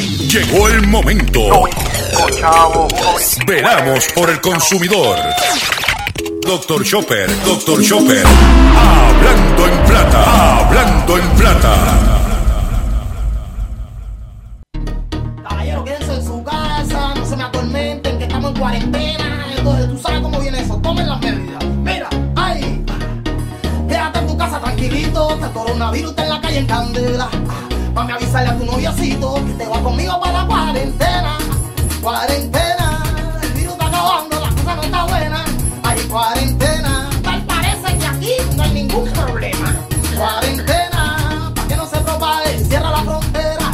Llegó el momento. Veramos por el consumidor. Doctor Chopper, Doctor Chopper. Hablando en plata, hablando en plata. Caballero, quédense en su casa, no se me atormenten, que estamos en cuarentena. Entonces, tú sabes cómo viene eso, tomen las medidas. Mira, ay, quédate en tu casa tranquilito, que el coronavirus está en la calle en candela. Mami, avisarle a tu noviocito que te va conmigo para la cuarentena. Cuarentena, el virus está acabando, la cosa no está buena. Ay, cuarentena, tal parece que aquí no hay ningún problema. Cuarentena, para que no se propague, cierra la frontera.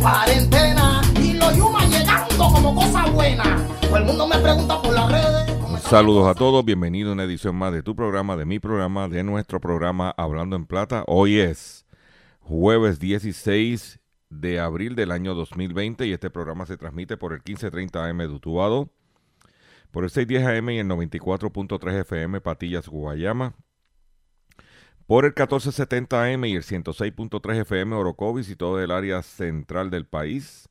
Cuarentena, y los yumas llegando como cosa buena. Todo el mundo me pregunta por las redes. ¿cómo está Saludos a todos, bienvenido a una edición más de tu programa, de mi programa, de nuestro programa Hablando en Plata. Hoy es jueves 16 de abril del año 2020 y este programa se transmite por el 1530 AM de Utuado, por el 610 AM y el 94.3 FM Patillas, Guayama, por el 1470 AM y el 106.3 FM Orocovis y todo el área central del país,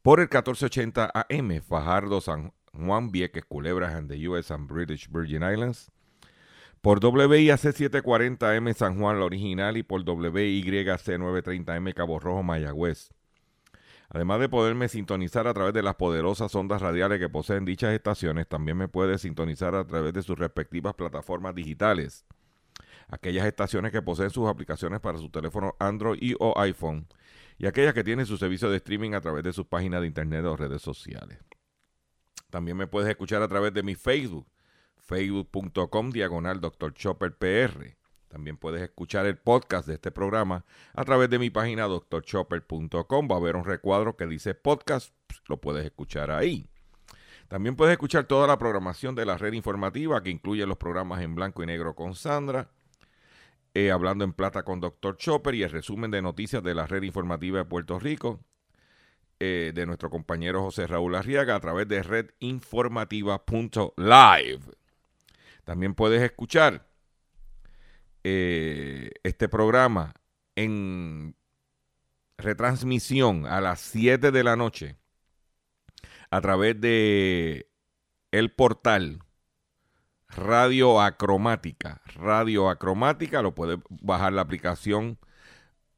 por el 1480 AM Fajardo, San Juan, Vieques, Culebras and the US and British Virgin Islands, por WIAC 740M San Juan, la original, y por WYC 930M Cabo Rojo, Mayagüez. Además de poderme sintonizar a través de las poderosas ondas radiales que poseen dichas estaciones, también me puede sintonizar a través de sus respectivas plataformas digitales. Aquellas estaciones que poseen sus aplicaciones para su teléfono Android y o iPhone, y aquellas que tienen su servicio de streaming a través de sus páginas de internet o redes sociales. También me puedes escuchar a través de mi Facebook, facebook.com diagonal Dr. Chopper PR. También puedes escuchar el podcast de este programa a través de mi página drchopper.com. Va a haber un recuadro que dice podcast, lo puedes escuchar ahí. También puedes escuchar toda la programación de la red informativa que incluye los programas en blanco y negro con Sandra, eh, hablando en plata con Dr. Chopper y el resumen de noticias de la red informativa de Puerto Rico eh, de nuestro compañero José Raúl Arriaga a través de redinformativa.live. También puedes escuchar eh, este programa en retransmisión a las 7 de la noche a través de el portal Radio Acromática. Radio Acromática, lo puedes bajar la aplicación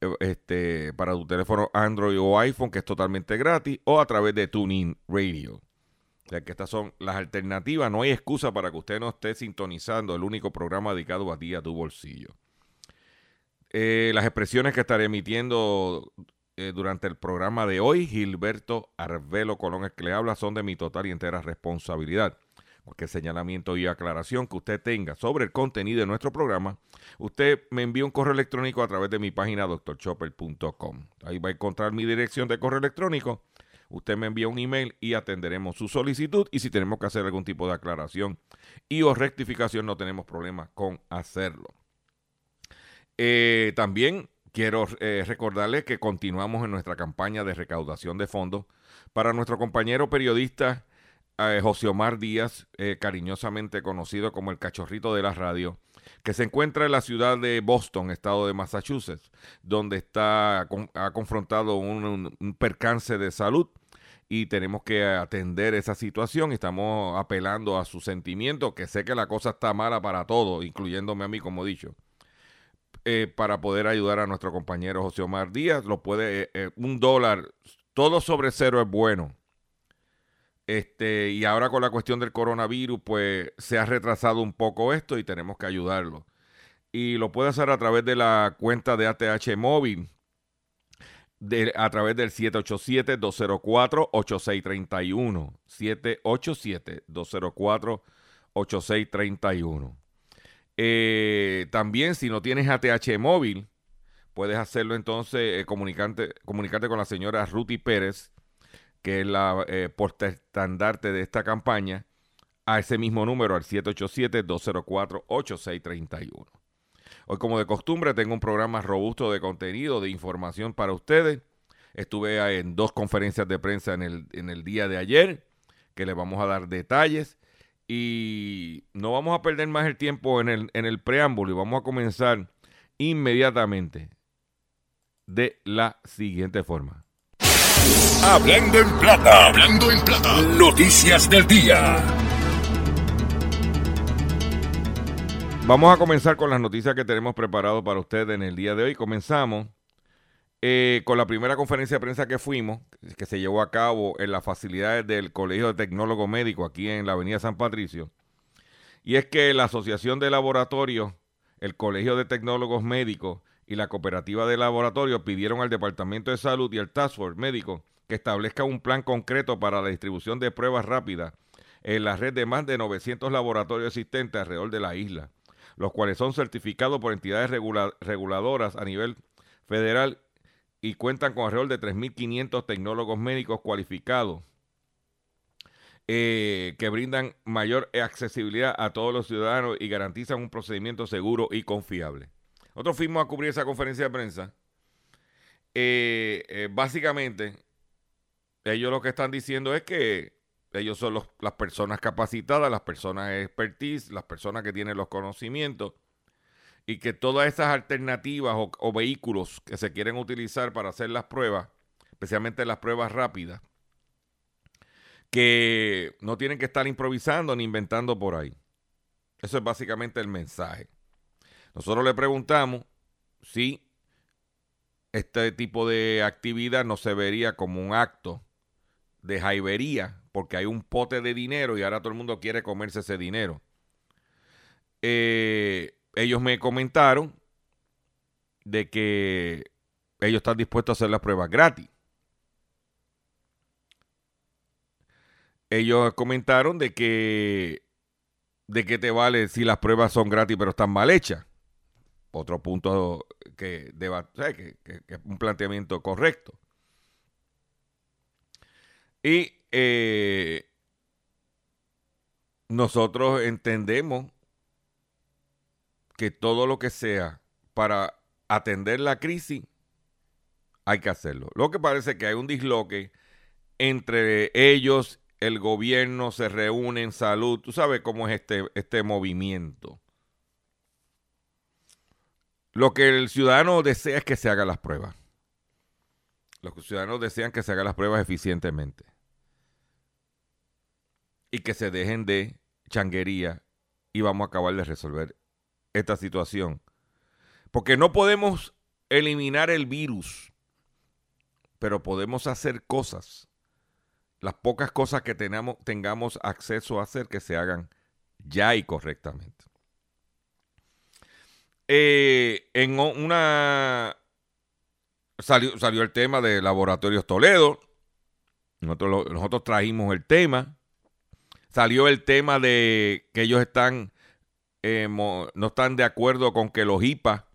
eh, este, para tu teléfono Android o iPhone, que es totalmente gratis, o a través de TuneIn Radio. O sea que estas son las alternativas. No hay excusa para que usted no esté sintonizando el único programa dedicado a ti, a tu bolsillo. Eh, las expresiones que estaré emitiendo eh, durante el programa de hoy, Gilberto Arvelo Colón, el que le habla, son de mi total y entera responsabilidad. Cualquier señalamiento y aclaración que usted tenga sobre el contenido de nuestro programa, usted me envía un correo electrónico a través de mi página drchopper.com. Ahí va a encontrar mi dirección de correo electrónico. Usted me envía un email y atenderemos su solicitud y si tenemos que hacer algún tipo de aclaración y o rectificación no tenemos problema con hacerlo. Eh, también quiero eh, recordarles que continuamos en nuestra campaña de recaudación de fondos para nuestro compañero periodista eh, José Omar Díaz, eh, cariñosamente conocido como el cachorrito de la radio, que se encuentra en la ciudad de Boston, estado de Massachusetts, donde está ha confrontado un percance de salud y tenemos que atender esa situación estamos apelando a sus sentimientos, que sé que la cosa está mala para todos, incluyéndome a mí, como he dicho. eh, para poder ayudar a nuestro compañero José Omar Díaz, lo puede, eh, eh, un dólar, todo sobre cero es bueno. Este, y ahora con la cuestión del coronavirus, pues se ha retrasado un poco esto y tenemos que ayudarlo. Y lo puede hacer a través de la cuenta de ATH móvil, a través del 787-204-8631. 787-204-8631. Eh, también, si no tienes ATH móvil, puedes hacerlo entonces, eh, comunicarte, comunicarte con la señora Ruti Pérez, que es la eh, de esta campaña, a ese mismo número, al 787-204-8631. Hoy, como de costumbre, tengo un programa robusto de contenido, de información para ustedes. Estuve en dos conferencias de prensa en el, en el día de ayer, que les vamos a dar detalles. Y no vamos a perder más el tiempo en el, en el preámbulo y vamos a comenzar inmediatamente de la siguiente forma. Hablando en plata. Hablando en plata. Noticias del día. Vamos a comenzar con las noticias que tenemos preparado para ustedes en el día de hoy. Comenzamos eh, con la primera conferencia de prensa que fuimos, que se llevó a cabo en las facilidades del Colegio de Tecnólogos Médicos aquí en la Avenida San Patricio. Y es que la Asociación de Laboratorios, el Colegio de Tecnólogos Médicos y la Cooperativa de Laboratorios pidieron al Departamento de Salud y al Task Force Médico que establezca un plan concreto para la distribución de pruebas rápidas en la red de más de 900 laboratorios existentes alrededor de la isla los cuales son certificados por entidades reguladoras a nivel federal y cuentan con alrededor de 3.500 tecnólogos médicos cualificados eh, que brindan mayor accesibilidad a todos los ciudadanos y garantizan un procedimiento seguro y confiable. Nosotros fuimos a cubrir esa conferencia de prensa. Eh, eh, básicamente, ellos lo que están diciendo es que ellos son las personas capacitadas, las personas expertise, las personas que tienen los conocimientos y que todas estas alternativas o, vehículos que se quieren utilizar para hacer las pruebas, especialmente las pruebas rápidas, que no tienen que estar improvisando ni inventando por ahí. Eso es básicamente el mensaje. Nosotros le preguntamos si este tipo de actividad no se vería como un acto de jaibería porque hay un pote de dinero y ahora todo el mundo quiere comerse ese dinero. Eh, ellos me comentaron de que ellos están dispuestos a hacer las pruebas gratis. Ellos comentaron de que de que te vale si las pruebas son gratis pero están mal hechas. Otro punto que, deba, que, un planteamiento correcto. Y eh, nosotros entendemos que todo lo que sea para atender la crisis, hay que hacerlo. Lo que parece que hay un disloque entre ellos, el gobierno, se reúnen, salud, tú sabes cómo es este, este movimiento. Lo que el ciudadano desea es que se hagan las pruebas. Los ciudadanos desean que se hagan las pruebas eficientemente y que se dejen de changuería y vamos a acabar de resolver esta situación. Porque no podemos eliminar el virus, pero podemos hacer cosas, las pocas cosas que tenamos, tengamos acceso a hacer, que se hagan ya y correctamente. Eh, en una salió, salió el tema de Laboratorios Toledo. Nosotros, nosotros trajimos el tema salió el tema de que ellos están eh, no están de acuerdo con que los IPA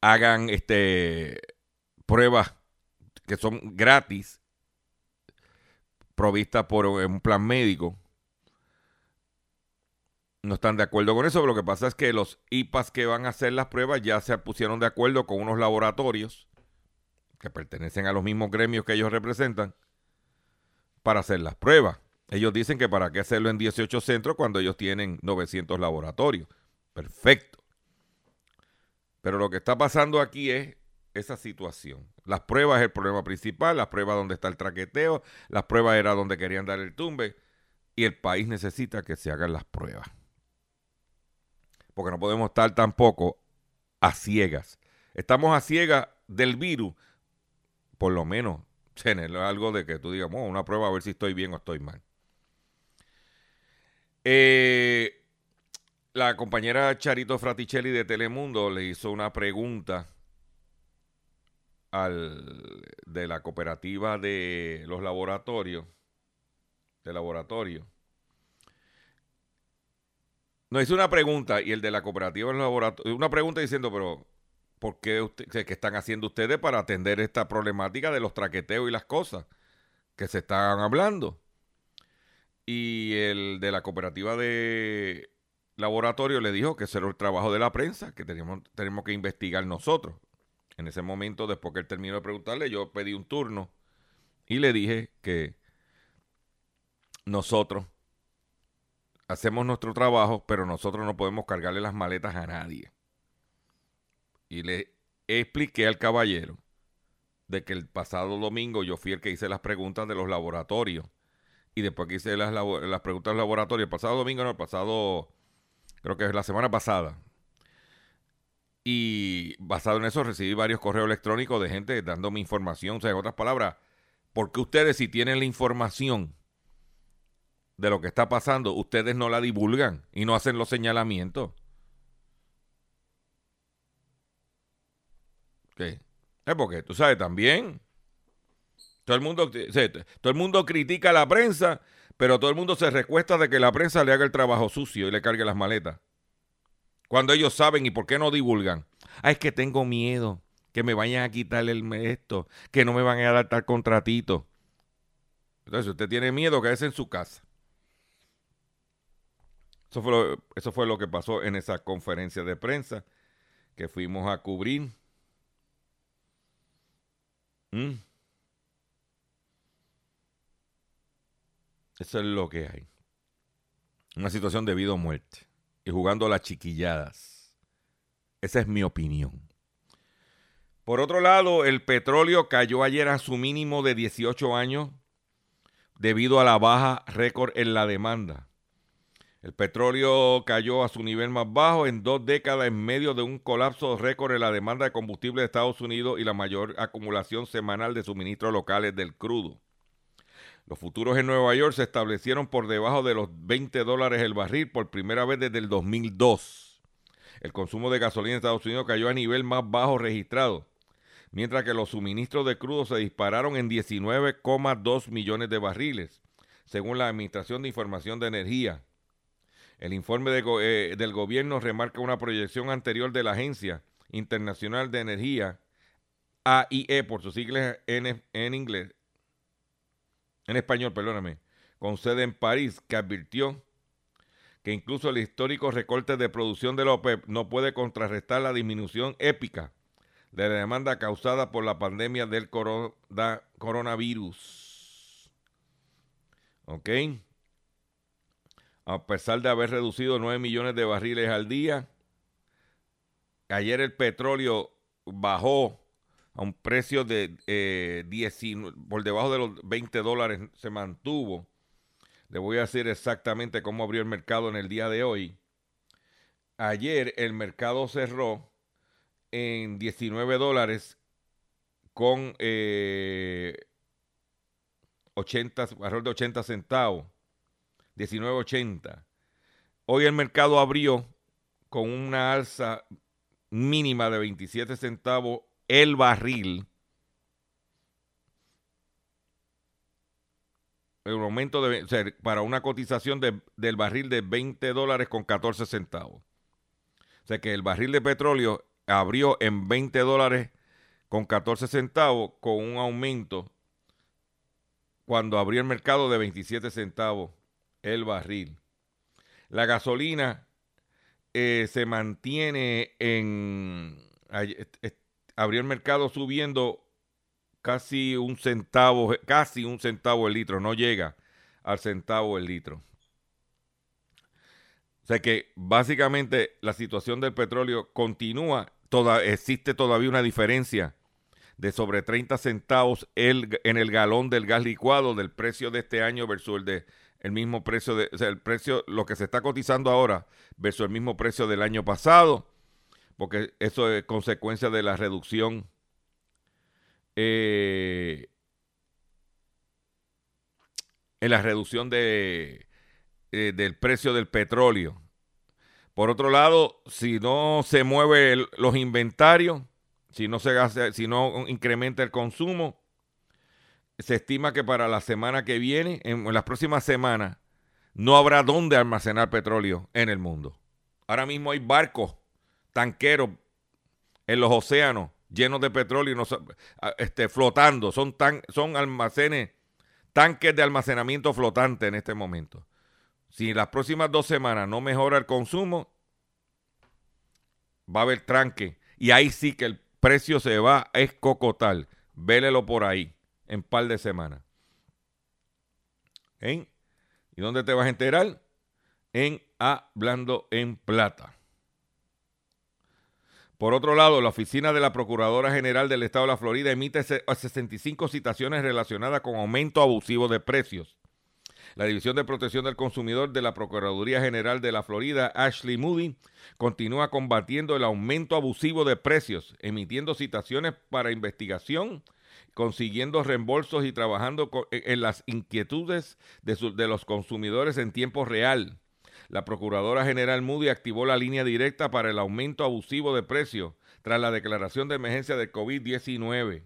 hagan este pruebas que son gratis provistas por un plan médico. No están de acuerdo con eso, pero lo que pasa es que los IPAs que van a hacer las pruebas ya se pusieron de acuerdo con unos laboratorios que pertenecen a los mismos gremios que ellos representan para hacer las pruebas. Ellos dicen que para qué hacerlo en 18 centros cuando ellos tienen 900 laboratorios. Perfecto. Pero lo que está pasando aquí es esa situación. Las pruebas es el problema principal, las pruebas donde está el traqueteo, las pruebas era donde querían dar el tumbe y el país necesita que se hagan las pruebas. Porque no podemos estar tampoco a ciegas. Estamos a ciegas del virus, por lo menos tener algo de que tú digas, oh, una prueba a ver si estoy bien o estoy mal. Eh, la compañera Charito Fraticelli de Telemundo le hizo una pregunta al de la cooperativa de los laboratorios, de laboratorio. Nos hizo una pregunta y el de la cooperativa de los laboratorios, una pregunta diciendo, pero ¿por qué, usted, qué están haciendo ustedes para atender esta problemática de los traqueteos y las cosas que se están hablando? Y el de la cooperativa de laboratorio le dijo que ese era el trabajo de la prensa, que teníamos, tenemos que investigar nosotros. En ese momento, después que él terminó de preguntarle, yo pedí un turno y le dije que nosotros hacemos nuestro trabajo, pero nosotros no podemos cargarle las maletas a nadie. Y le expliqué al caballero de que el pasado domingo yo fui el que hice las preguntas de los laboratorios. Y después que hice las, las preguntas del laboratorio, el pasado domingo, no, el pasado, creo que es la semana pasada. Y basado en eso recibí varios correos electrónicos de gente dándome información. O sea, en otras palabras, porque ustedes si tienen la información de lo que está pasando, ustedes no la divulgan y no hacen los señalamientos. ¿Qué? Es porque, tú sabes, también todo el mundo, todo el mundo critica a la prensa, pero todo el mundo se recuesta de que la prensa le haga el trabajo sucio y le cargue las maletas. Cuando ellos saben y por qué no divulgan. Ah, es que tengo miedo que me vayan a quitar el esto, que no me van a dar tal contratito. Entonces, usted tiene miedo, quédese en su casa. Eso fue, lo, eso fue lo que pasó en esa conferencia de prensa que fuimos a cubrir. Mm. Eso es lo que hay. Una situación de vida o muerte. Y jugando a las chiquilladas. Esa es mi opinión. Por otro lado, el petróleo cayó ayer a su mínimo de 18 años debido a la baja récord en la demanda. El petróleo cayó a su nivel más bajo en dos décadas en medio de un colapso récord en la demanda de combustible de Estados Unidos y la mayor acumulación semanal de suministros locales del crudo. Los futuros en Nueva York se establecieron por debajo de los 20 dólares el barril por primera vez desde el 2002. El consumo de gasolina en Estados Unidos cayó a nivel más bajo registrado, mientras que los suministros de crudo se dispararon en 19,2 millones de barriles, según la Administración de Información de Energía. El informe eh, del gobierno remarca una proyección anterior de la Agencia Internacional de Energía, AIE por sus siglas en, en inglés, en español, perdóname, con sede en París, que advirtió que incluso el histórico recorte de producción de la OPEP no puede contrarrestar la disminución épica de la demanda causada por la pandemia del coronavirus. ¿Ok? a pesar de haber reducido 9 millones de barriles al día. Ayer el petróleo bajó a un precio de eh, por debajo de los 20 dólares, se mantuvo. Le voy a decir exactamente cómo abrió el mercado en el día de hoy. Ayer el mercado cerró en 19 dólares con eh, 80, alrededor de 80 centavos. 19.80. Hoy el mercado abrió con una alza mínima de 27 centavos el barril. El aumento de, para una cotización del barril de 20 dólares con 14 centavos. O sea que el barril de petróleo abrió en 20 dólares con 14 centavos con un aumento cuando abrió el mercado de 27 centavos el barril. La gasolina eh, se mantiene en... Abrió el mercado subiendo casi un centavo, casi un centavo el litro, no llega al centavo el litro. O sea que básicamente la situación del petróleo continúa, toda, existe todavía una diferencia de sobre 30 centavos el, en el galón del gas licuado del precio de este año versus el de el mismo precio de, o sea, el precio, lo que se está cotizando ahora versus el mismo precio del año pasado, porque eso es consecuencia de la reducción eh, en la reducción de, eh, del precio del petróleo. Por otro lado, si no se mueven los inventarios, si no se si no incrementa el consumo, se estima que para la semana que viene, en, las próximas semanas, no habrá dónde almacenar petróleo en el mundo. Ahora mismo hay barcos, tanqueros en los océanos llenos de petróleo este, flotando. Son, tan, son almacenes, tanques de almacenamiento flotante en este momento. Si en las próximas dos semanas no mejora el consumo, va a haber tranque. Y ahí sí que el precio se va a escocotar. Vélelo por ahí en par de semanas. ¿En? ¿Y dónde te vas a enterar? En Hablando en Plata. Por otro lado, la oficina de la Procuradora General del Estado de la Florida emite 65 citaciones relacionadas con aumento abusivo de precios. La División de Protección del Consumidor de la Procuraduría General de la Florida, Ashley Moody, continúa combatiendo el aumento abusivo de precios, emitiendo citaciones para investigación, consiguiendo reembolsos y trabajando en las inquietudes de, de los consumidores en tiempo real. La Procuradora General Moody activó la línea directa para el aumento abusivo de precios tras la declaración de emergencia del COVID-19.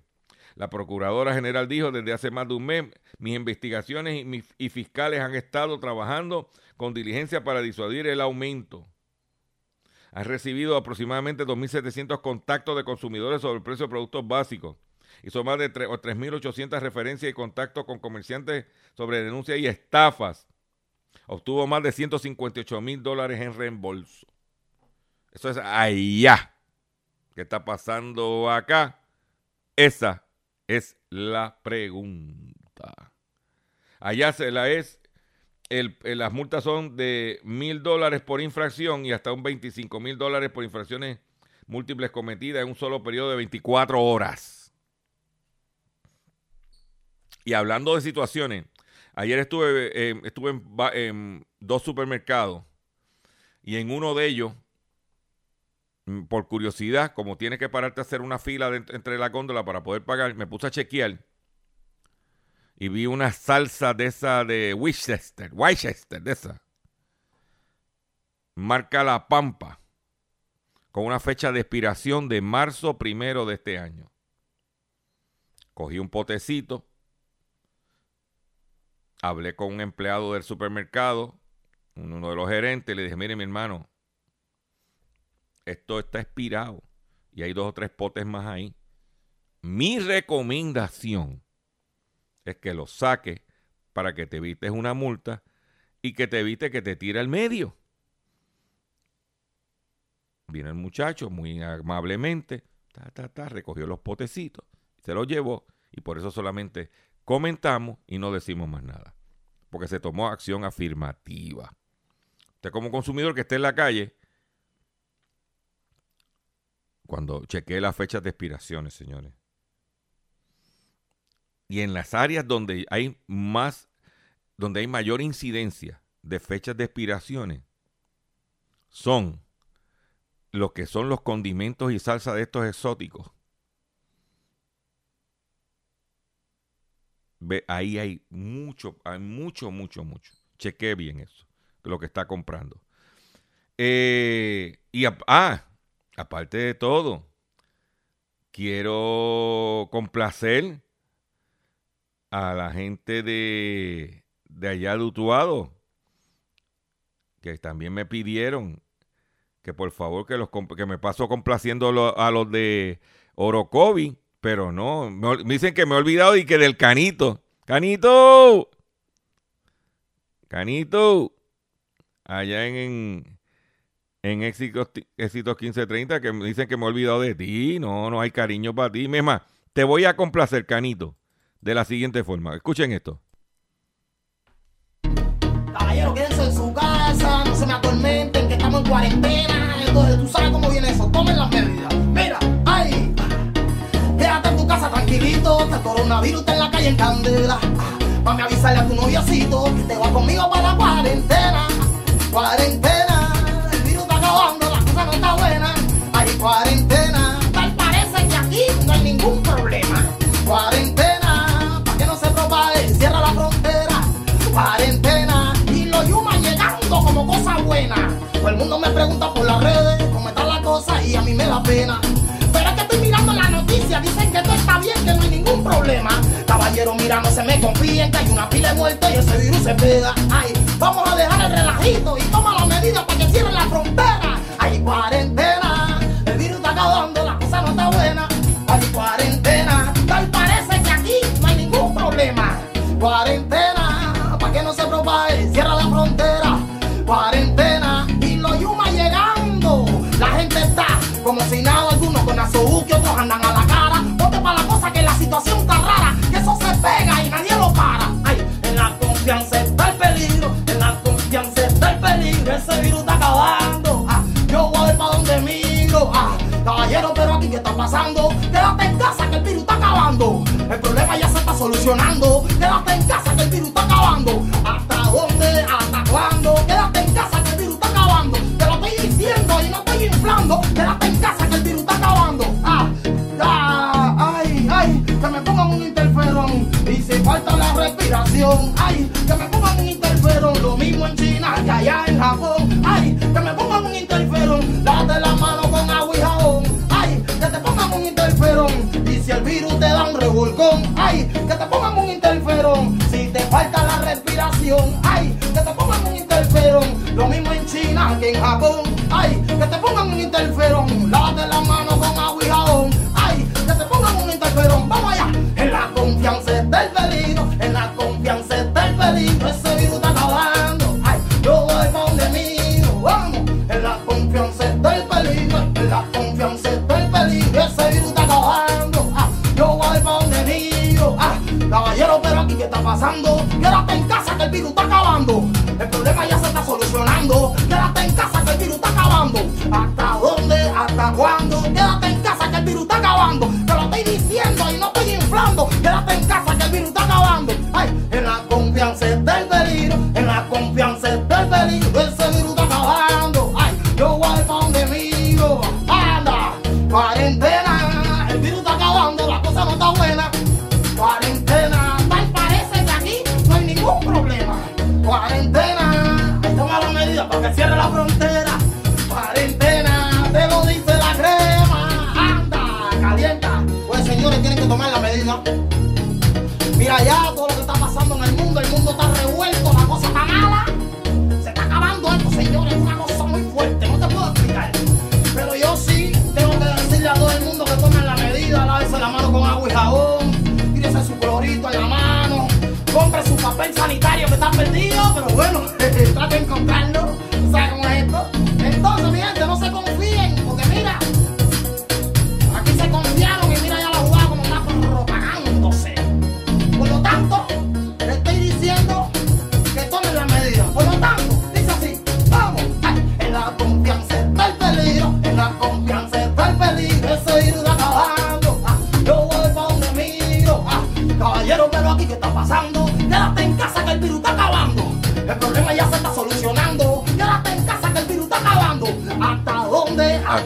La Procuradora General dijo desde hace más de un mes, mis investigaciones y, fiscales han estado trabajando con diligencia para disuadir el aumento. Han recibido aproximadamente 2.700 contactos de consumidores sobre el precio de productos básicos son más de 3.800 referencias y contactos con comerciantes sobre denuncias y estafas obtuvo más de 158 mil dólares en reembolso. Eso es allá. ¿Qué está pasando acá? Esa es la pregunta. Allá se la es. las multas son de mil dólares por infracción y hasta un 25 mil dólares por infracciones múltiples cometidas en un solo periodo de 24 horas. Y hablando de situaciones Ayer estuve, eh, estuve en, dos supermercados y en uno de ellos, mm, por curiosidad, como tienes que pararte a hacer una fila entre la góndola para poder pagar, me puse a chequear y vi una salsa de esa de Winchester, Winchester, de esa. Marca La Pampa, con una fecha de expiración de marzo primero de este año. Cogí un potecito hablé con un empleado del supermercado, uno de los gerentes, le dije, mire mi hermano, esto está expirado y hay dos o tres potes más ahí. Mi recomendación es que lo saques para que te evites una multa y que te evite que te tire al medio. Viene el muchacho muy amablemente, recogió los potecitos, se los llevó y por eso solamente comentamos y no decimos más nada. Porque se tomó acción afirmativa. Usted como consumidor que esté en la calle, cuando chequee las fechas de expiraciones, señores. Y en las áreas donde hay más, donde hay mayor incidencia de fechas de expiraciones, son lo que son los condimentos y salsa de estos exóticos Ve, ahí hay mucho, hay mucho, mucho, mucho. Cheque bien eso, lo que está comprando. Eh, y ah, aparte de todo, quiero complacer a la gente de, de allá de Utuado, que también me pidieron que por favor que, los, que me paso complaciendo a los de Orocovi pero no, me, dicen que me he olvidado y que del canito. ¡Canito! Canito. Allá en, en, Éxitos, 1530 que me dicen que me he olvidado de ti. No, no hay cariño para ti. Más, te voy a complacer, Canito, de la siguiente forma. Escuchen esto. Caballero, quédense en su casa, no se me atormenten, que estamos en cuarentena. Entonces, tú sabes cómo viene eso. Tomen las medidas. Mira, ay. Casa tranquilito, el coronavirus está en la calle en candela. Mami, avisarle a tu noviocito que te va conmigo para la cuarentena. Cuarentena, el virus está acabando, la cosa no está buena. Hay cuarentena, tal parece que aquí no hay ningún problema. Cuarentena, para que no se propague, cierra la frontera. Cuarentena, y los yumas llegando como cosa buena. Todo el mundo me pregunta por las redes cómo está la cosa y a mí me da pena Caballero, mira, no se me confíen, que hay una pila de muertos y ese virus se pega. Ay, vamos a dejar el relajito y toma las medidas para que cierren la frontera. El problema ya se está solucionando. Quédate en casa que el virus está acabando. ¿Hasta dónde? ¿Hasta cuándo? Quédate en casa que el virus está acabando. Te lo estoy diciendo y no estoy inflando. Quédate en casa que el virus está acabando. Ah, ah, ay, ay, que me pongan un interferón. Y si falta la respiración, ay, que me interferón. La mano con agua y ay, que te pongan un interferón. Vamos allá, en la confianza está el peligro, en la confianza está el peligro. Ese virus está acabando, ay, yo voy pa' donde mío, vamos, en la confianza está el peligro, en la confianza está el peligro. Ese virus está acabando, ah, yo voy pa' donde mío, ah, caballero, pero aquí qué está pasando, quédate en casa que el virus está acabando, el problema ya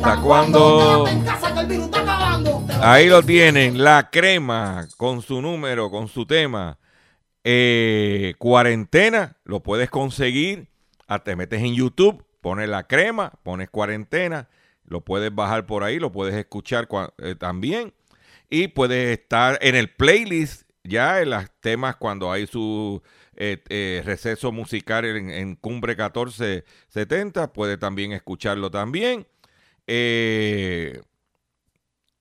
Lo Ahí lo tienen, la crema con su número, con su tema. Eh, cuarentena, lo puedes conseguir. Ah, te metes en YouTube, pones la crema, pones cuarentena, lo puedes bajar por ahí, lo puedes escuchar eh, también. Y puedes estar en el playlist ya en los temas cuando hay su eh, eh, receso musical en, en Cumbre 1470, puede también escucharlo también. Eh,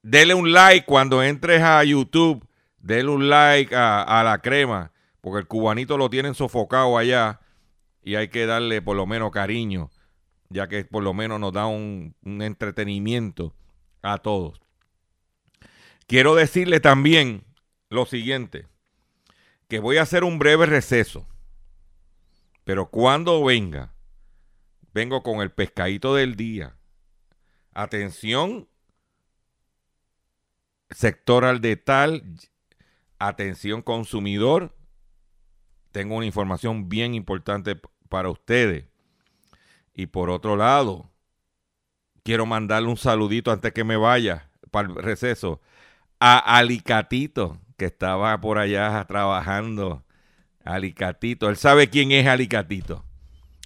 dele un like cuando entres a YouTube. Dele un like a, la crema. Porque el cubanito lo tienen sofocado allá. Y hay que darle por lo menos cariño. Ya que por lo menos nos da un, un entretenimiento a todos. Quiero decirle también lo siguiente. Que voy a hacer un breve receso. Pero cuando venga, vengo con el pescadito del día. Atención, sector al de tal, atención consumidor. Tengo una información bien importante para ustedes. Y por otro lado, quiero mandarle un saludito antes que me vaya para el receso a Alicatito, que estaba por allá trabajando. Alicatito, él sabe quién es Alicatito.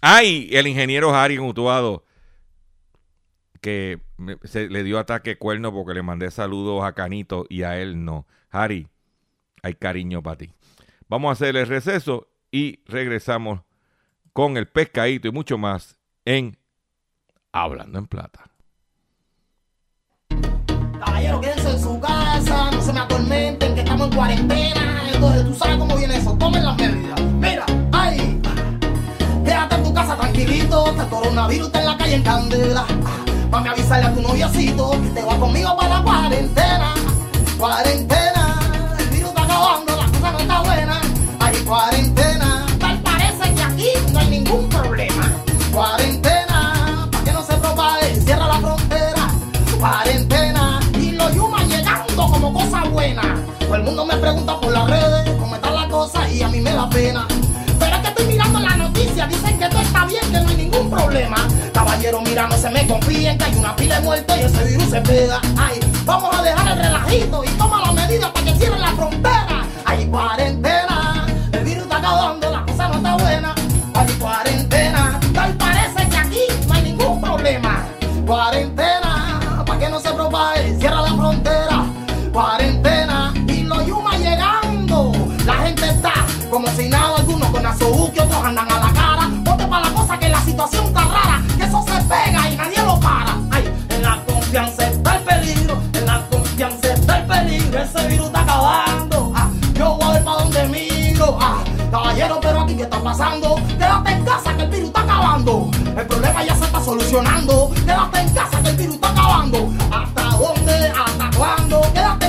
Ay, el ingeniero Harry Mutuado, que se le dio ataque cuerno porque le mandé saludos a Canito y a él no. Harry, hay cariño para ti. Vamos a hacer el receso y regresamos con el pescadito y mucho más en Hablando en Plata. Caballero, quédense en su casa, no se me atormenten, que estamos en cuarentena. Entonces, tú sabes cómo viene eso, tomen las medidas. Mira, ay, quédate en tu casa tranquilito, que el coronavirus está en la calle en candela. Mami, avisarle a tu noviocito que te va conmigo para la cuarentena. Cuarentena, el virus está acabando, la cosa no está buena. Hay cuarentena, tal parece que aquí no hay ningún problema. Cuarentena, para que no se propague, cierra la frontera. Cuarentena, y los yumas llegando como cosa buena. Todo el mundo me pregunta por las redes cómo está la cosa y a mí me da pena. Dicen que todo está bien, que no hay ningún problema. Caballero, mira, no se me confíen, que hay una pila de muertos y ese virus se pega. Ay, vamos a dejar el relajito y toma las medidas para que cierren la frontera. Hay cuarentena, el virus está acabando, la cosa no está buena. Hay cuarentena, tal parece que aquí no hay ningún problema. Cuarentena, situación está rara, que eso se pega y nadie lo para. Ay, en la confianza está el peligro, en la confianza está el peligro, ese virus está acabando. Ah, yo voy a para dónde miro. Ah, caballero, pero aquí qué está pasando? Quédate en casa que el virus está acabando. El problema ya se está solucionando. Quédate en casa que el virus está acabando. ¿Hasta dónde? ¿Hasta cuándo? Quédate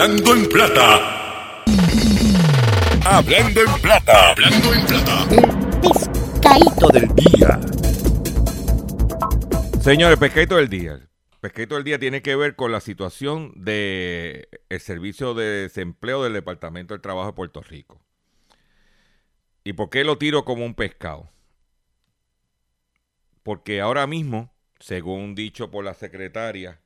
Hablando en Plata. Hablando en Plata. Hablando en Plata. Pescadito del día. Señores, pescadito del día. Pescadito del día tiene que ver con la situación del el servicio de desempleo del Departamento del Trabajo de Puerto Rico. ¿Y por qué lo tiro como un pescado? Porque ahora mismo, según dicho por la secretaria,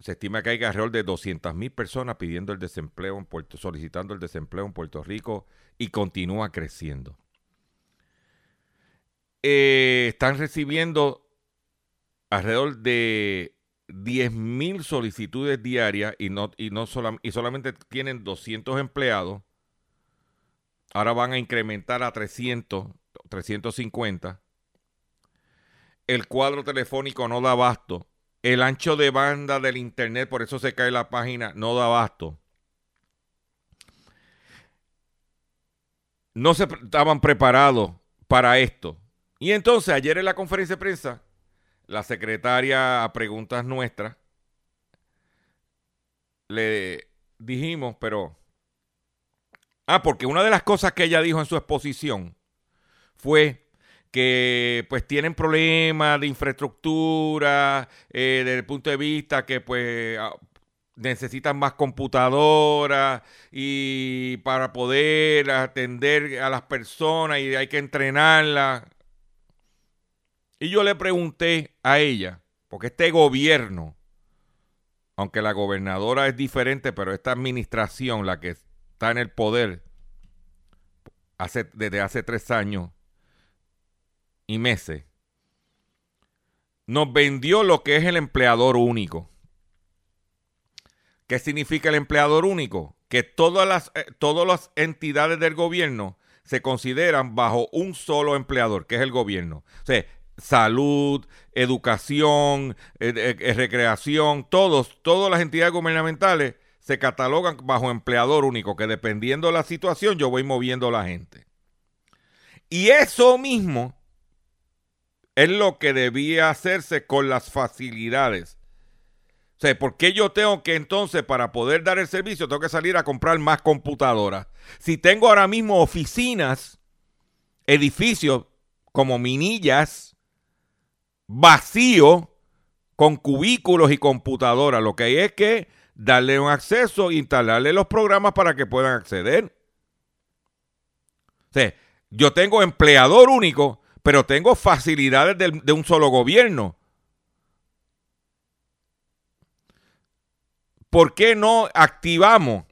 se estima que hay alrededor de 200 mil personas pidiendo el desempleo en Puerto, solicitando el desempleo en Puerto Rico y continúa creciendo. Eh, están recibiendo alrededor de 10 mil solicitudes diarias y, no, y, no y solamente tienen 200 empleados. Ahora van a incrementar a 300, 350. El cuadro telefónico no da abasto. El ancho de banda del internet, por eso se cae la página, no da abasto. No se estaban preparados para esto. Y entonces ayer en la conferencia de prensa, la secretaria a preguntas nuestras, le dijimos, pero... Ah, porque una de las cosas que ella dijo en su exposición fue que pues tienen problemas de infraestructura, eh, desde el punto de vista que pues ah, necesitan más computadoras y para poder atender a las personas y hay que entrenarlas. Y yo le pregunté a ella, porque este gobierno, aunque la gobernadora es diferente, pero esta administración, la que está en el poder hace, desde hace tres años y meses, nos vendió lo que es el empleador único. ¿Qué significa el empleador único? Que todas las, eh, todas las entidades del gobierno se consideran bajo un solo empleador, que es el gobierno. O sea, salud, educación, eh, eh, recreación, todos, todas las entidades gubernamentales se catalogan bajo empleador único, que dependiendo de la situación yo voy moviendo a la gente. Y eso mismo es lo que debía hacerse con las facilidades. O sea, ¿por qué yo tengo que entonces, para poder dar el servicio, tengo que salir a comprar más computadoras? Si tengo ahora mismo oficinas, edificios como minillas, vacío, con cubículos y computadoras, lo que hay es que darle un acceso, instalarle los programas para que puedan acceder. O sea, yo tengo empleador único, pero tengo facilidades de, un solo gobierno. ¿Por qué no activamos?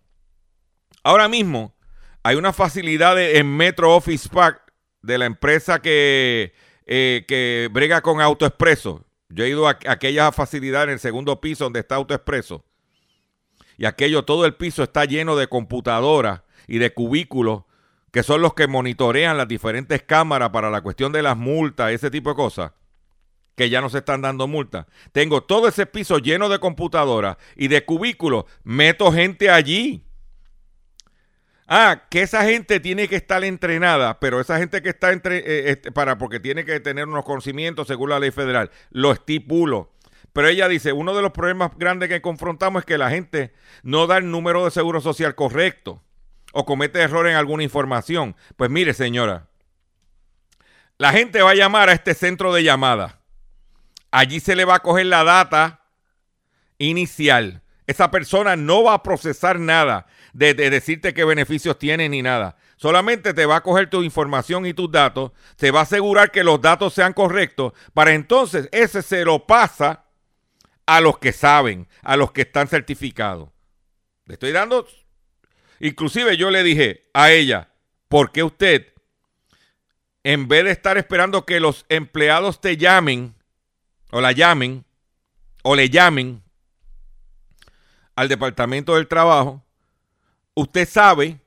Ahora mismo hay una facilidad en Metro Office Park de la empresa que, eh, que brega con AutoExpreso. Yo he ido a, a aquella facilidad en el segundo piso donde está AutoExpreso. Y aquello, todo el piso está lleno de computadoras y de cubículos que son los que monitorean las diferentes cámaras para la cuestión de las multas, ese tipo de cosas, que ya no se están dando multas. Tengo todo ese piso lleno de computadoras y de cubículos, meto gente allí. Ah, que esa gente tiene que estar entrenada, pero esa gente que está entre, eh, este, para porque tiene que tener unos conocimientos según la ley federal, lo estipulo. Pero ella dice, uno de los problemas grandes que confrontamos es que la gente no da el número de seguro social correcto o comete error en alguna información. Pues mire, señora, la gente va a llamar a este centro de llamada. Allí se le va a coger la data inicial. Esa persona no va a procesar nada de, de, decirte qué beneficios tiene ni nada. Solamente te va a coger tu información y tus datos, se va a asegurar que los datos sean correctos, para entonces ese se lo pasa a los que saben, a los que están certificados. Le estoy dando Inclusive yo le dije a ella, ¿por qué usted, en vez de estar esperando que los empleados te llamen, o la llamen, o le llamen al Departamento del Trabajo, usted sabe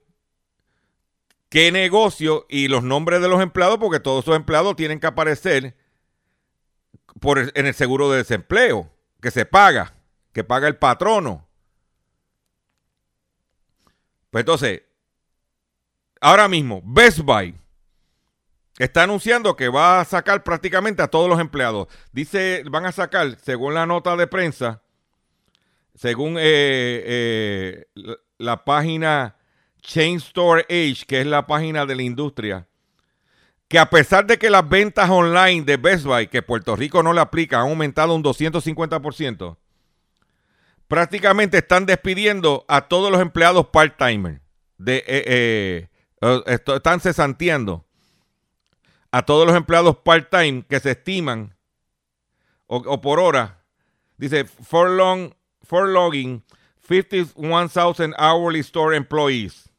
qué negocio y los nombres de los empleados, porque todos esos empleados tienen que aparecer por en el seguro de desempleo, que se paga, que paga el patrono. Pues entonces, ahora mismo, Best Buy está anunciando que va a sacar prácticamente a todos los empleados. Dice, van a sacar, según la nota de prensa, según eh, eh, la, la página Chain Store Age, que es la página de la industria, que a pesar de que las ventas online de Best Buy, que Puerto Rico no le aplica, han aumentado un 250%, prácticamente están despidiendo a todos los empleados part-timer. Eh, eh, están cesanteando a todos los empleados part-time que se estiman o, o, por hora. Dice, for, long, for logging 51,000 hourly store employees,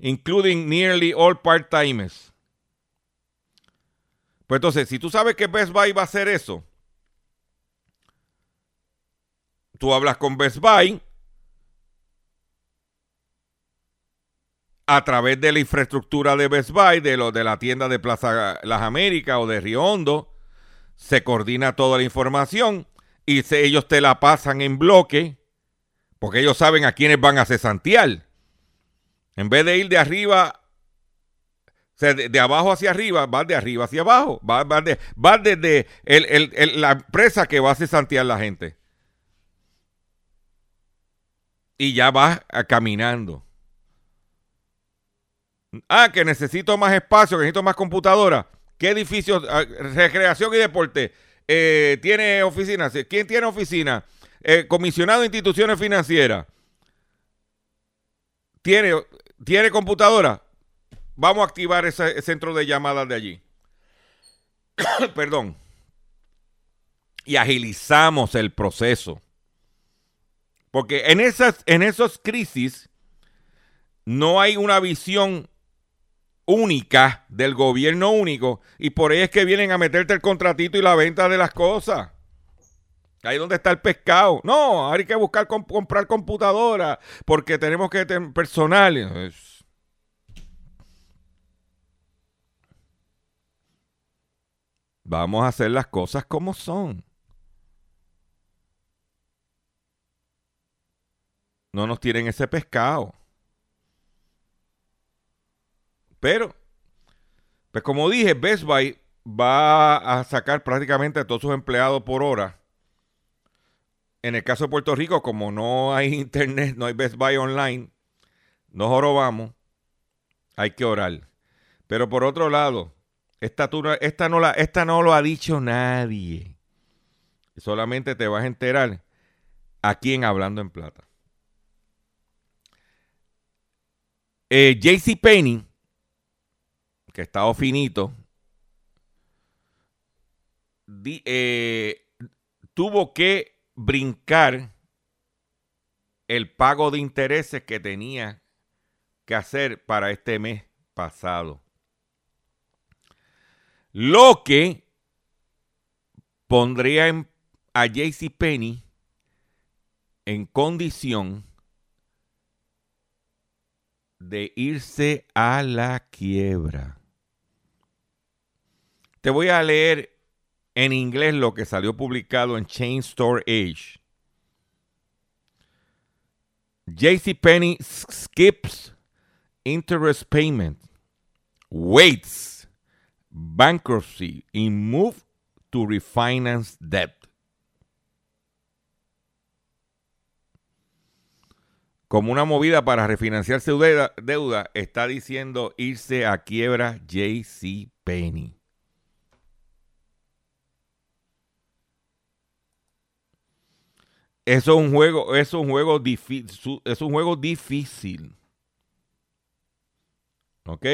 including nearly all part-timers. Pues entonces, si tú sabes que Best Buy va a hacer eso, tú hablas con Best Buy a través de la infraestructura de Best Buy, de, lo, de la tienda de Plaza Las Américas o de Río Hondo, se coordina toda la información y ellos te la pasan en bloque porque ellos saben a quiénes van a cesantear. En vez de ir de arriba, de, abajo hacia arriba, vas de arriba hacia abajo, vas, de, desde la empresa que va a cesantear la gente. Y ya vas caminando. Ah, que necesito más espacio, necesito más computadora. ¿Qué edificio? Ah, recreación y deporte. Eh, ¿Tiene oficina? ¿Quién tiene oficina? Eh, comisionado de instituciones financieras. ¿Tiene, ¿Tiene computadora? Vamos a activar ese centro de llamadas de allí. Perdón. Y agilizamos el proceso. Porque en esas, en esas crisis no hay una visión única del gobierno único y por ahí es que vienen a meterte el contratito y la venta de las cosas. Ahí donde está el pescado. No, hay que buscar comp comprar computadora porque tenemos que tener personal. Vamos a hacer las cosas como son. No nos tienen ese pescado. Pero, pues como dije, Best Buy va a sacar prácticamente a todos sus empleados por hora. En el caso de Puerto Rico, como no hay internet, no hay Best Buy online, nos jorobamos, hay que orar. Pero por otro lado, esta, esta, no la, esta no lo ha dicho nadie. Solamente te vas a enterar aquí en Hablando en Plata. Eh, JC Penny, que estado finito, eh, tuvo que brincar el pago de intereses que tenía que hacer para este mes pasado. Lo que pondría a JC Penny en condición de irse a la quiebra. Te voy a leer en inglés lo que salió publicado en Chain Store Age. JC Penny skips interest payment, waits bankruptcy and move to refinance debt. Como una movida para refinanciar su deuda, deuda está diciendo irse a quiebra JC Penny. Eso es un juego, es un juego difícil, es un juego difícil. ¿Ok?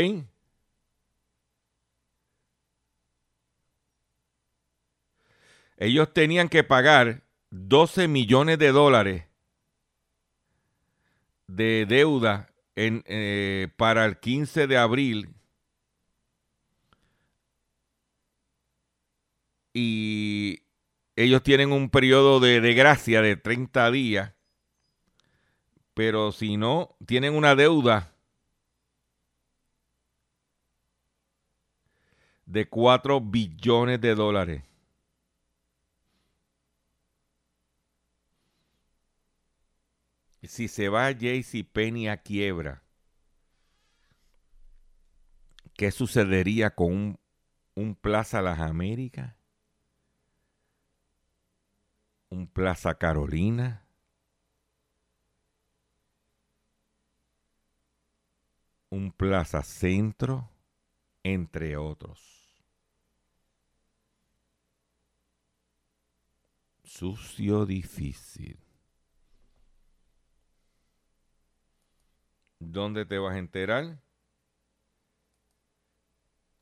Ellos tenían que pagar 12 millones de dólares de deuda en, eh, para el 15 de abril y ellos tienen un periodo de, de gracia de 30 días, pero si no, tienen una deuda de 4 billones de dólares. Si se va JC Penny a quiebra, ¿qué sucedería con un, un Plaza Las Américas? ¿Un Plaza Carolina? ¿Un Plaza Centro? Entre otros. Sucio difícil. ¿Dónde te vas a enterar?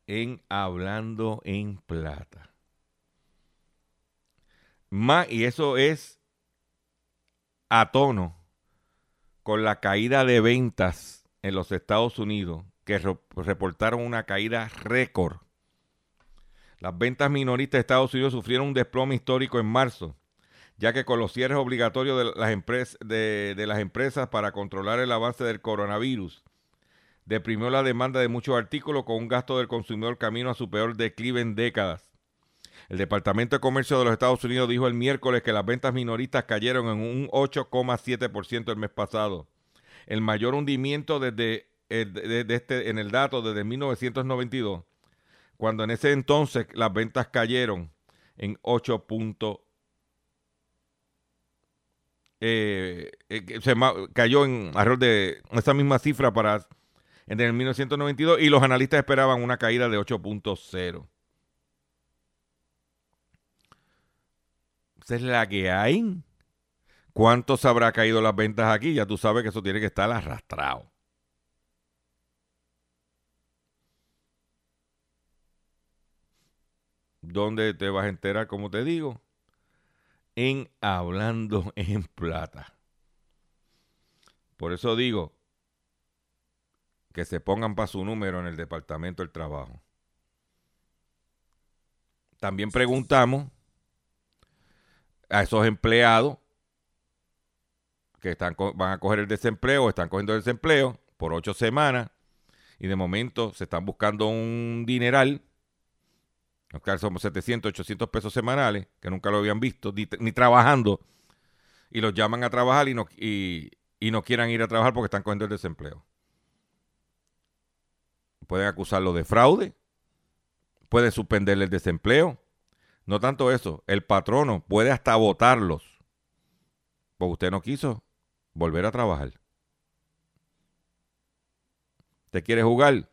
En Hablando en Plata. Más, y eso es a tono con la caída de ventas en los Estados Unidos, que reportaron una caída récord. Las ventas minoristas de Estados Unidos sufrieron un desplome histórico en marzo ya que con los cierres obligatorios de las, empresas, de, las empresas para controlar el avance del coronavirus, deprimió la demanda de muchos artículos con un gasto del consumidor camino a su peor declive en décadas. El Departamento de Comercio de los Estados Unidos dijo el miércoles que las ventas minoristas cayeron en un 8,7% el mes pasado, el mayor hundimiento desde, este, en el dato desde 1992, cuando en ese entonces las ventas cayeron en 8.7%. Eh, eh, se cayó en alrededor de esa misma cifra para en el 1992 y los analistas esperaban una caída de 8.0. Esa es la que hay. ¿Cuántos habrá caído las ventas aquí? Ya tú sabes que eso tiene que estar arrastrado. ¿Dónde te vas a enterar, como te digo? En Hablando en Plata. Por eso digo que se pongan para su número en el Departamento del Trabajo. También preguntamos a esos empleados que están, van a coger el desempleo están cogiendo el desempleo por ocho semanas y de momento se están buscando un dineral Claro, somos 700, 800 pesos semanales, que nunca lo habían visto, ni, trabajando, y los llaman a trabajar y no, y, no quieran ir a trabajar porque están cogiendo el desempleo. Pueden acusarlo de fraude, puede suspenderle el desempleo. No tanto eso, el patrono puede hasta votarlos. Porque usted no quiso volver a trabajar. ¿Te quiere jugar?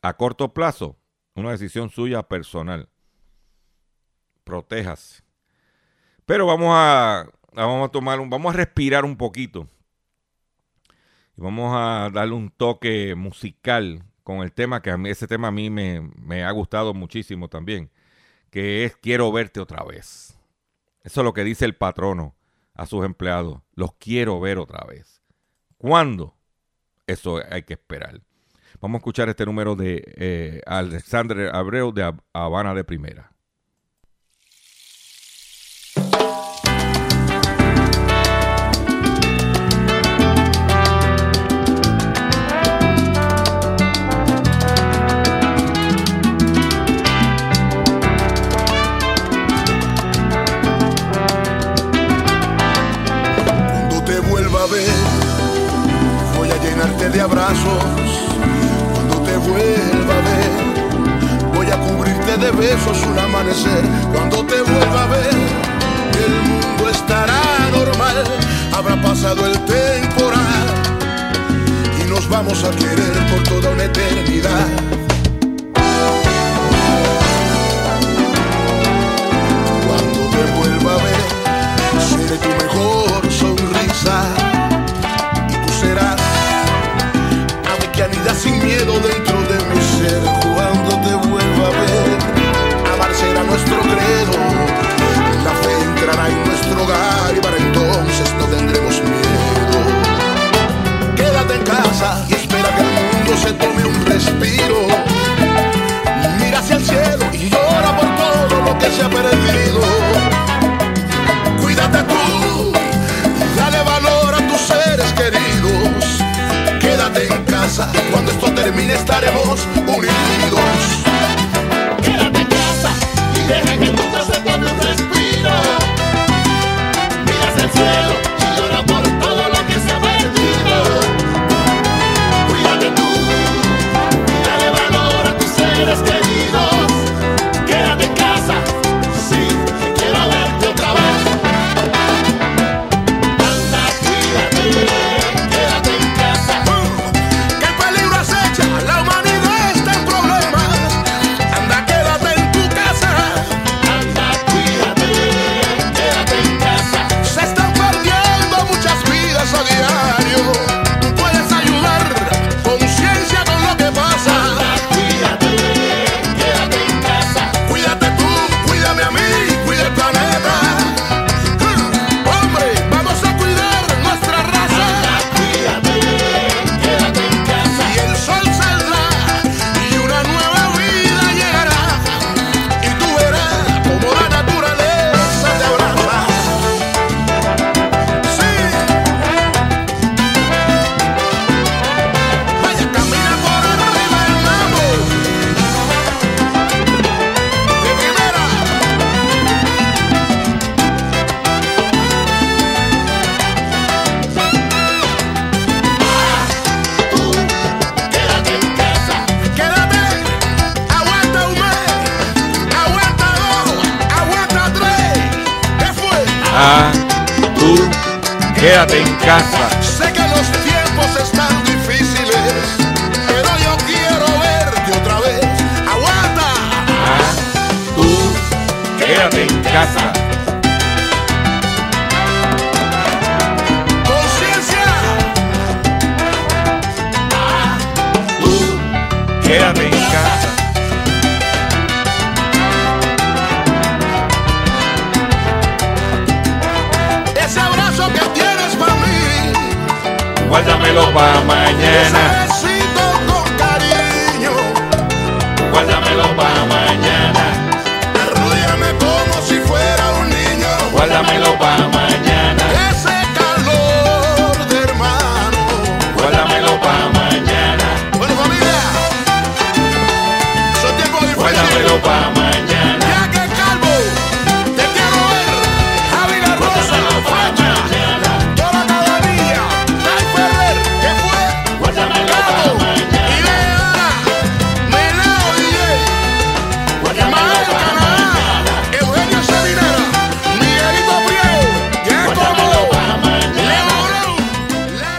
A corto plazo, una decisión suya personal. Protéjase. Pero vamos a, vamos a tomar, un, vamos a respirar un poquito. Y vamos a darle un toque musical con el tema que a mí, ese tema a mí me, me ha gustado muchísimo también, que es Quiero verte otra vez. Eso es lo que dice el patrono a sus empleados. Los quiero ver otra vez. ¿Cuándo? Eso hay que esperar. Vamos a escuchar este número de eh, Alexander Abreu de Habana de Primera. Cuando te vuelva a ver, voy a llenarte de abrazos. De besos un amanecer. Cuando te vuelva a ver, el mundo estará normal. Habrá pasado el temporal y nos vamos a querer por toda una eternidad. Cuando te vuelva a ver, seré tu mejor sonrisa cuando esto termine estaremos unidos.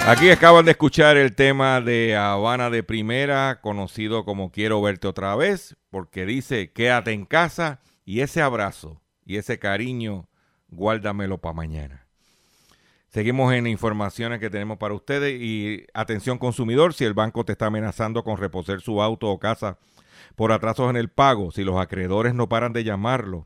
Aquí acaban de escuchar el tema de Habana de Primera, conocido como Quiero verte otra vez, porque dice, quédate en casa y ese abrazo y ese cariño, guárdamelo para mañana. Seguimos en informaciones que tenemos para ustedes y atención consumidor, si el banco te está amenazando con reposer su auto o casa por atrasos en el pago, si los acreedores no paran de llamarlo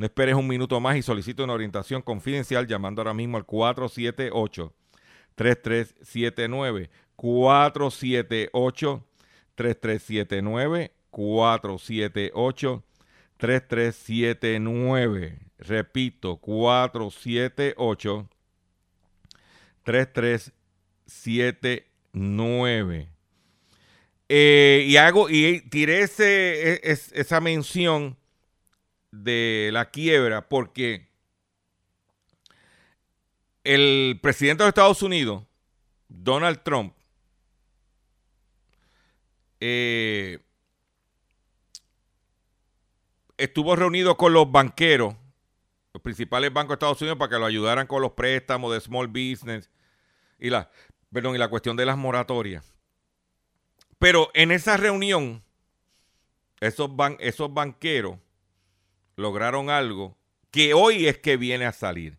No esperes un minuto más y solicite una orientación confidencial llamando ahora mismo al 478 3379 478 3379 478 3379 repito 478 3379 eh, y hago y tiré ese, e, esa mención de la quiebra porque el presidente de Estados Unidos, Donald Trump, eh, estuvo reunido con los banqueros, los principales bancos de Estados Unidos, para que lo ayudaran con los préstamos de small business y la, perdón, y la cuestión de las moratorias. Pero en esa reunión, esos, esos banqueros lograron algo que hoy es que viene a salir.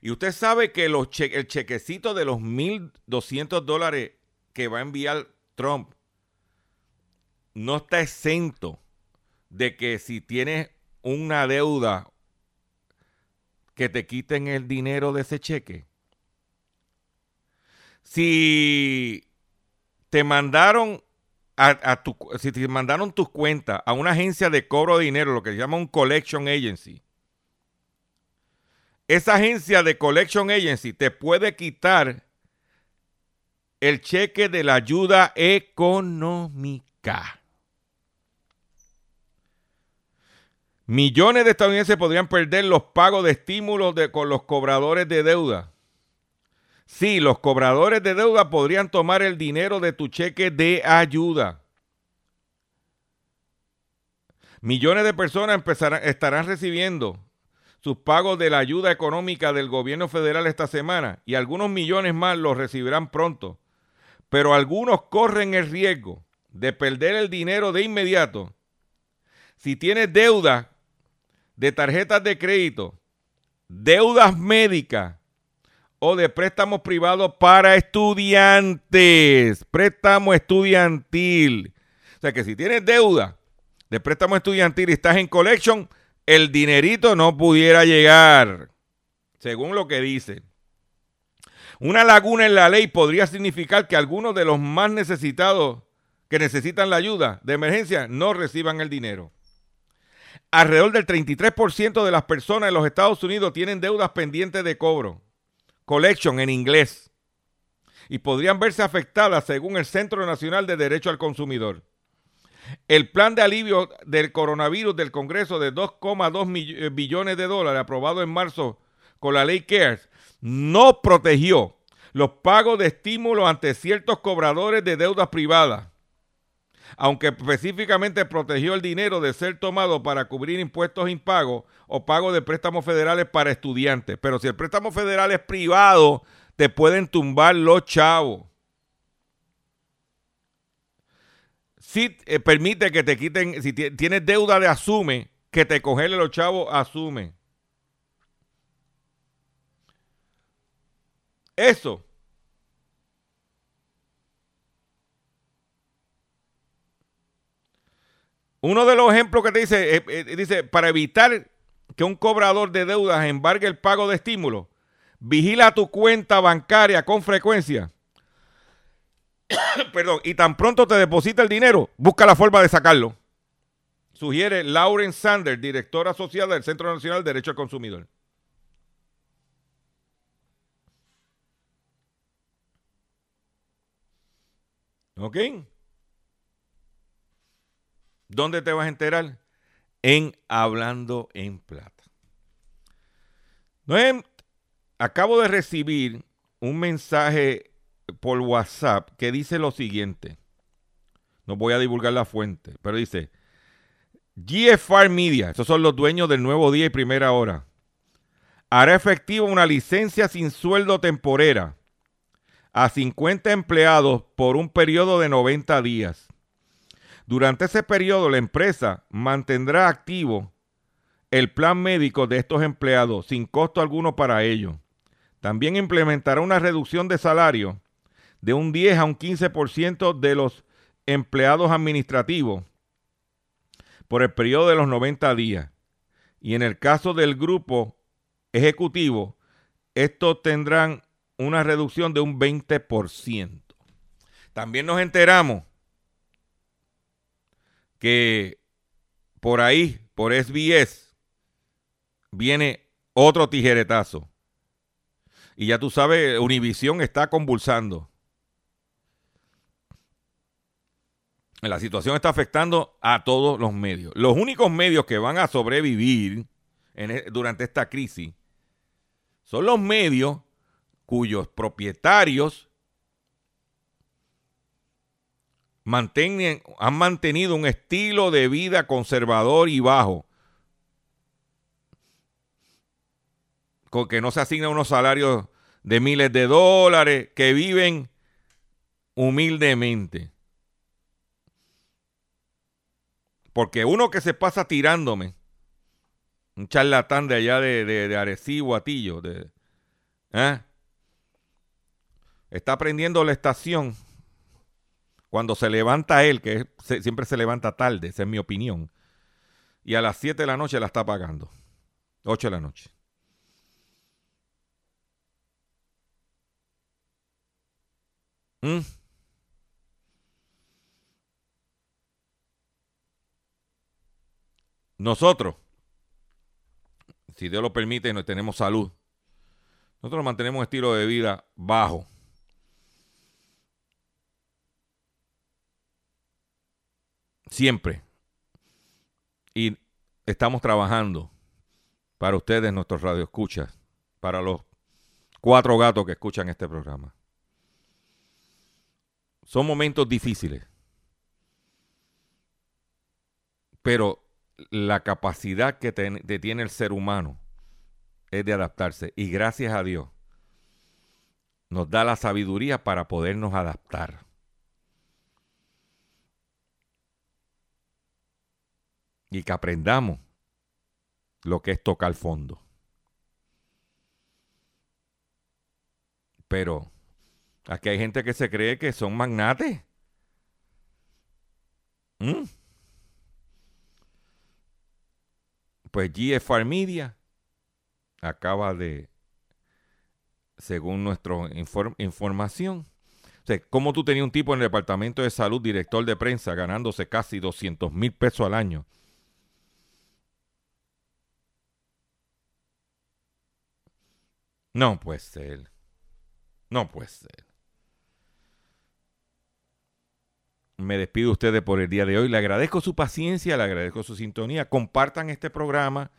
Y usted sabe que el chequecito de los 1.200 dólares que va a enviar Trump no está exento de que si tienes una deuda que te quiten el dinero de ese cheque. Si te mandaron a, tu, si te mandaron tus cuentas a una agencia de cobro de dinero, lo que se llama un collection agency, esa agencia de collection agency te puede quitar el cheque de la ayuda económica. Millones de estadounidenses podrían perder los pagos de estímulos de, con los cobradores de deuda. Sí, los cobradores de deuda podrían tomar el dinero de tu cheque de ayuda. Millones de personas estarán recibiendo sus pagos de la ayuda económica del gobierno federal esta semana y algunos millones más los recibirán pronto. Pero algunos corren el riesgo de perder el dinero de inmediato. Si tienes deuda de tarjetas de crédito, deudas médicas, o de préstamos privados para estudiantes. Préstamo estudiantil. O sea que si tienes deuda de préstamo estudiantil y estás en collection, el dinerito no pudiera llegar. Según lo que dice. Una laguna en la ley podría significar que algunos de los más necesitados que necesitan la ayuda de emergencia no reciban el dinero. Alrededor del 33% de las personas en los Estados Unidos tienen deudas pendientes de cobro collection en inglés y podrían verse afectadas según el Centro Nacional de Derecho al Consumidor. El plan de alivio del coronavirus del Congreso de 2,2 eh, billones de dólares aprobado en marzo con la ley CARES no protegió los pagos de estímulo ante ciertos cobradores de deudas privadas aunque específicamente protegió el dinero de ser tomado para cubrir impuestos impagos o pago de préstamos federales para estudiantes. Pero si el préstamo federal es privado, te pueden tumbar los chavos. Si eh, permite que te quiten, si tienes deuda de asume, que te congele los chavos, asume. Eso Uno de los ejemplos que te dice, eh, eh, dice, para evitar que un cobrador de deudas embargue el pago de estímulo, vigila tu cuenta bancaria con frecuencia. Perdón, y tan pronto te deposita el dinero, busca la forma de sacarlo. Sugiere Lauren Sanders, directora asociada del Centro Nacional de Derecho al Consumidor. ¿Ok? ¿Dónde te vas a enterar? En Hablando en Plata. Acabo de recibir un mensaje por WhatsApp que dice lo siguiente. No voy a divulgar la fuente, pero dice GFR Media, esos son los dueños del Nuevo Día y Primera Hora, hará efectiva una licencia sin sueldo temporera a 50 empleados por un periodo de 90 días. Durante ese periodo, la empresa mantendrá activo el plan médico de estos empleados sin costo alguno para ellos. También implementará una reducción de salario de un 10 a un 15% de los empleados administrativos por el periodo de los 90 días. Y en el caso del grupo ejecutivo, estos tendrán una reducción de un 20%. También nos enteramos que por ahí, por SBS, viene otro tijeretazo. Y ya tú sabes, Univisión está convulsando. La situación está afectando a todos los medios. Los únicos medios que van a sobrevivir e- durante esta crisis son los medios cuyos propietarios mantienen- han mantenido un estilo de vida conservador y bajo, con que no se asignan unos salarios de miles de dólares, que viven humildemente. Porque uno que se pasa tirándome, un charlatán de allá de, de, de Arecibo, Atillo, de, ¿eh? está prendiendo la estación cuando se levanta él, que se- siempre se levanta tarde, esa es mi opinión, y a las 7 de la noche la está pagando. 8 de la noche. ¿Mm? Nosotros, si Dios lo permite nos tenemos salud, nosotros mantenemos estilo de vida bajo. Siempre. Y estamos trabajando para ustedes, nuestros radioescuchas, para los cuatro gatos que escuchan este programa. Son momentos difíciles. Pero la capacidad que, que tiene el ser humano es de adaptarse. Y gracias a Dios nos da la sabiduría para podernos adaptar. Y que aprendamos lo que es tocar fondo. Pero aquí hay gente que se cree que son magnates. ¿Mm? Pues GFR Media acaba de, según nuestra información, o sea, ¿cómo tú tenías un tipo en el departamento de salud, director de prensa, ganándose casi 200 mil pesos al año? No puede ser. No puede ser. Me despido de ustedes por el día de hoy. Le agradezco su paciencia, le agradezco su sintonía. Compartan este programa.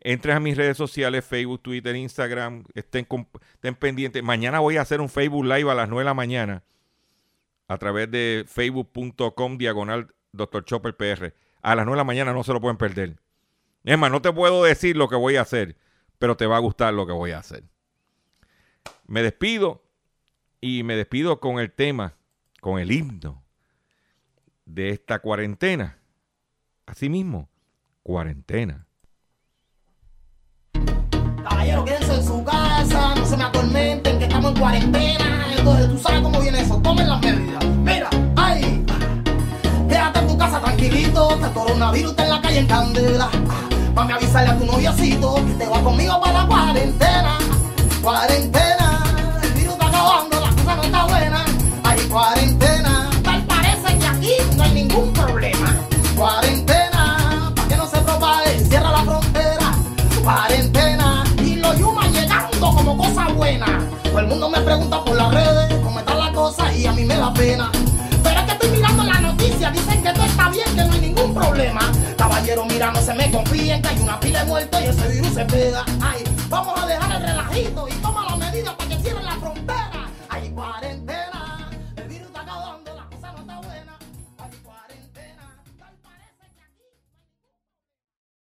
Entren a mis redes sociales, Facebook, Twitter, Instagram. Estén, estén pendientes. Mañana voy a hacer un Facebook Live a las 9 de la mañana a través de facebook.com diagonal Dr. Chopper PR. A las 9 de la mañana no se lo pueden perder. Es más, no te puedo decir lo que voy a hacer, pero te va a gustar lo que voy a hacer. Me despido y me despido con el tema, con el himno de esta cuarentena. Así mismo, cuarentena. Caballero, quédense en su casa, no se me atormenten, que estamos en cuarentena. Entonces, tú sabes cómo viene eso, tomen las medidas. Mira, ay, quédate en tu casa tranquilito, que el coronavirus está en la calle en candela. Mami, avisarle a tu noviocito que te va conmigo para la cuarentena. Cuarentena, acabando, la cosa no está buena. Ay, cuarentena, tal parece que aquí no hay ningún problema. Cuarentena, para que no se propague, cierra la frontera. Cuarentena, y los yumas llegando como cosa buena. Todo el mundo me pregunta por las redes cómo están las cosas y a mí me da pena. Pero ciencia dicen que todo está bien, que no hay ningún problema. Caballero, mira, no se me confíen que hay una pila de muertos y ese virus se pega. Ay, vamos a dejar el relajito y